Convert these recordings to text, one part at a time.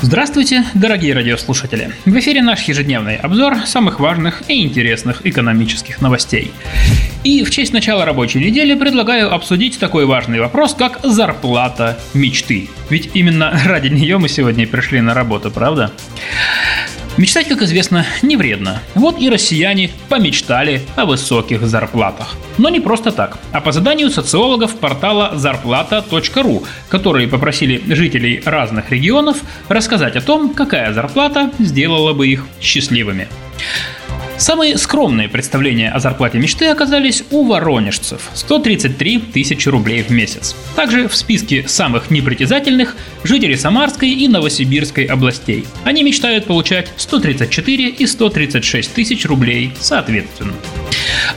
Здравствуйте, дорогие радиослушатели! В эфире наш ежедневный обзор самых важных и интересных экономических новостей. И в честь начала рабочей недели предлагаю обсудить такой важный вопрос, как зарплата мечты. Ведь именно ради нее мы сегодня пришли на работу, правда? Мечтать, как известно, не вредно. Вот и россияне помечтали о высоких зарплатах. Но не просто так, а по заданию социологов портала зарплата.ру, которые попросили жителей разных регионов рассказать о том, какая зарплата сделала бы их счастливыми. Самые скромные представления о зарплате мечты оказались у воронежцев – 133 тысячи рублей в месяц. Также в списке самых непритязательных – жители Самарской и Новосибирской областей. Они мечтают получать 134 и 136 тысяч рублей соответственно.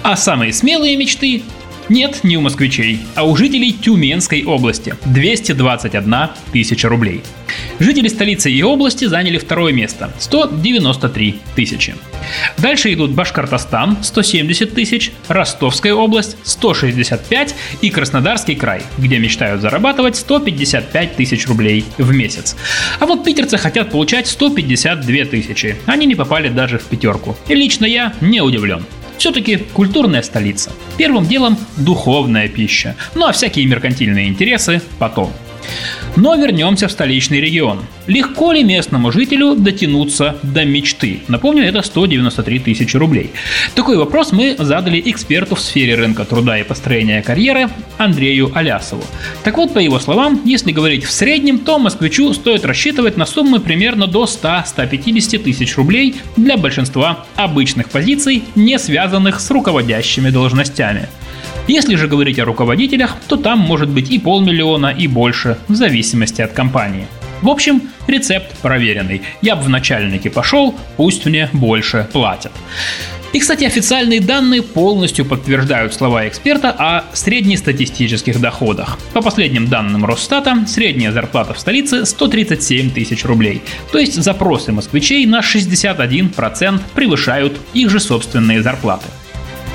А самые смелые мечты нет, не у москвичей, а у жителей Тюменской области – 221 тысяча рублей. Жители столицы и области заняли второе место – 193 тысячи. Дальше идут Башкортостан – 170 тысяч, Ростовская область – 165 и Краснодарский край, где мечтают зарабатывать 155 тысяч рублей в месяц. А вот питерцы хотят получать 152 тысячи. Они не попали даже в пятерку. И лично я не удивлен. Все-таки культурная столица. Первым делом духовная пища, ну а всякие меркантильные интересы потом. Но вернемся в столичный регион. Легко ли местному жителю дотянуться до мечты? Напомню, это 193 тысячи рублей. Такой вопрос мы задали эксперту в сфере рынка труда и построения карьеры Андрею Алясову. Так вот, по его словам, если говорить в среднем, то москвичу стоит рассчитывать на суммы примерно до 100-150 тысяч рублей для большинства обычных позиций, не связанных с руководящими должностями. Если же говорить о руководителях, то там может быть и полмиллиона, и больше, в зависимости от компании. В общем, рецепт проверенный. Я бы в начальнике пошел, пусть мне больше платят. И, кстати, официальные данные полностью подтверждают слова эксперта о среднестатистических доходах. По последним данным Росстата, средняя зарплата в столице 137 тысяч рублей. То есть запросы москвичей на 61% превышают их же собственные зарплаты.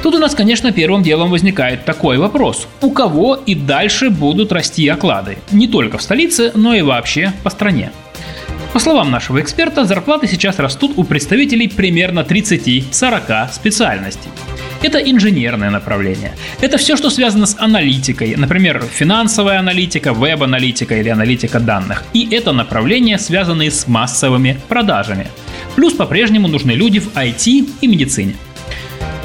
Тут у нас, конечно, первым делом возникает такой вопрос. У кого и дальше будут расти оклады? Не только в столице, но и вообще по стране. По словам нашего эксперта, зарплаты сейчас растут у представителей примерно 30-40 специальностей. Это инженерное направление. Это все, что связано с аналитикой, например, финансовая аналитика, веб-аналитика или аналитика данных. И это направление, связанные с массовыми продажами. Плюс по-прежнему нужны люди в IT и медицине.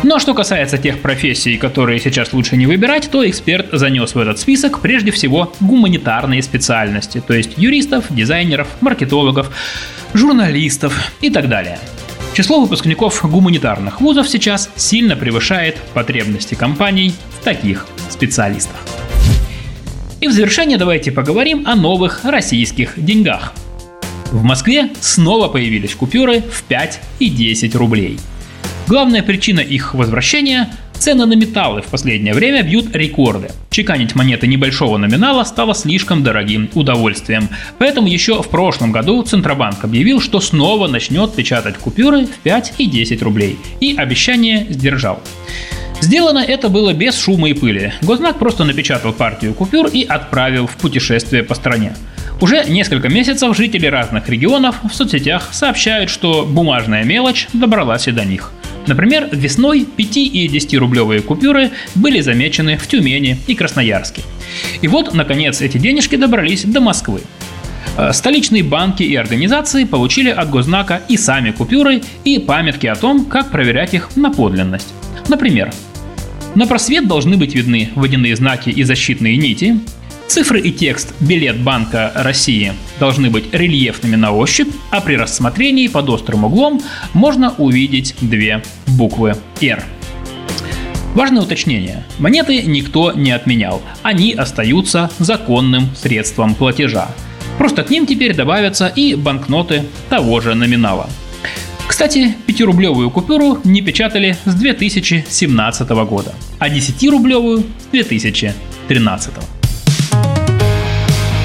Но что касается тех профессий, которые сейчас лучше не выбирать, то эксперт занес в этот список прежде всего гуманитарные специальности, то есть юристов, дизайнеров, маркетологов, журналистов и так далее. Число выпускников гуманитарных вузов сейчас сильно превышает потребности компаний в таких специалистах. И в завершение давайте поговорим о новых российских деньгах. В Москве снова появились купюры в 5 и 10 рублей – Главная причина их возвращения – цены на металлы в последнее время бьют рекорды. Чеканить монеты небольшого номинала стало слишком дорогим удовольствием. Поэтому еще в прошлом году Центробанк объявил, что снова начнет печатать купюры в 5 и 10 рублей. И обещание сдержал. Сделано это было без шума и пыли. Гознак просто напечатал партию купюр и отправил в путешествие по стране. Уже несколько месяцев жители разных регионов в соцсетях сообщают, что бумажная мелочь добралась и до них – Например, весной 5 и 10 рублевые купюры были замечены в Тюмени и Красноярске. И вот, наконец, эти денежки добрались до Москвы. Э, столичные банки и организации получили от Гознака и сами купюры, и памятки о том, как проверять их на подлинность. Например, на просвет должны быть видны водяные знаки и защитные нити, Цифры и текст «Билет Банка России» должны быть рельефными на ощупь, а при рассмотрении под острым углом можно увидеть две буквы «Р». Важное уточнение. Монеты никто не отменял. Они остаются законным средством платежа. Просто к ним теперь добавятся и банкноты того же номинала. Кстати, 5-рублевую купюру не печатали с 2017 года, а 10-рублевую с 2013.